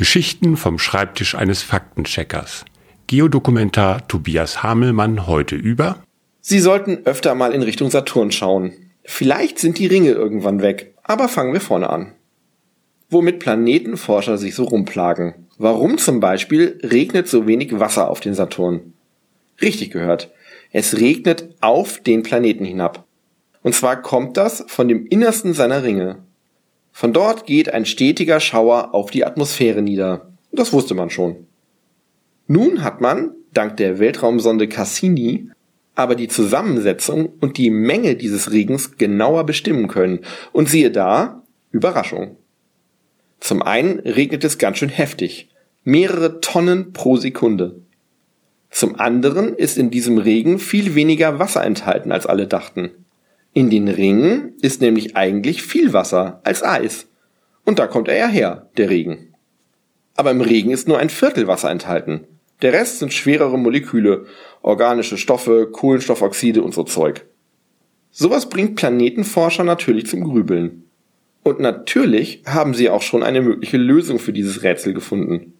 Geschichten vom Schreibtisch eines Faktencheckers. Geodokumentar Tobias Hamelmann heute über Sie sollten öfter mal in Richtung Saturn schauen. Vielleicht sind die Ringe irgendwann weg, aber fangen wir vorne an. Womit Planetenforscher sich so rumplagen. Warum zum Beispiel regnet so wenig Wasser auf den Saturn? Richtig gehört. Es regnet auf den Planeten hinab. Und zwar kommt das von dem Innersten seiner Ringe. Von dort geht ein stetiger Schauer auf die Atmosphäre nieder. Das wusste man schon. Nun hat man, dank der Weltraumsonde Cassini, aber die Zusammensetzung und die Menge dieses Regens genauer bestimmen können. Und siehe da, Überraschung. Zum einen regnet es ganz schön heftig. Mehrere Tonnen pro Sekunde. Zum anderen ist in diesem Regen viel weniger Wasser enthalten, als alle dachten. In den Ringen ist nämlich eigentlich viel Wasser als Eis. Und da kommt er ja her, der Regen. Aber im Regen ist nur ein Viertel Wasser enthalten. Der Rest sind schwerere Moleküle, organische Stoffe, Kohlenstoffoxide und so Zeug. Sowas bringt Planetenforscher natürlich zum Grübeln. Und natürlich haben sie auch schon eine mögliche Lösung für dieses Rätsel gefunden.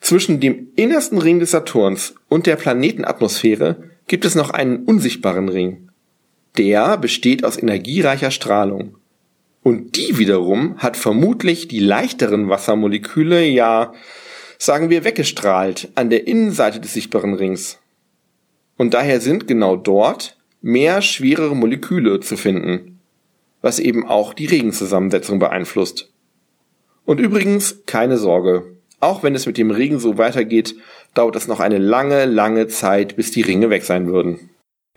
Zwischen dem innersten Ring des Saturns und der Planetenatmosphäre gibt es noch einen unsichtbaren Ring. Der besteht aus energiereicher Strahlung. Und die wiederum hat vermutlich die leichteren Wassermoleküle, ja, sagen wir, weggestrahlt an der Innenseite des sichtbaren Rings. Und daher sind genau dort mehr schwerere Moleküle zu finden, was eben auch die Regenzusammensetzung beeinflusst. Und übrigens keine Sorge, auch wenn es mit dem Regen so weitergeht, dauert es noch eine lange, lange Zeit, bis die Ringe weg sein würden.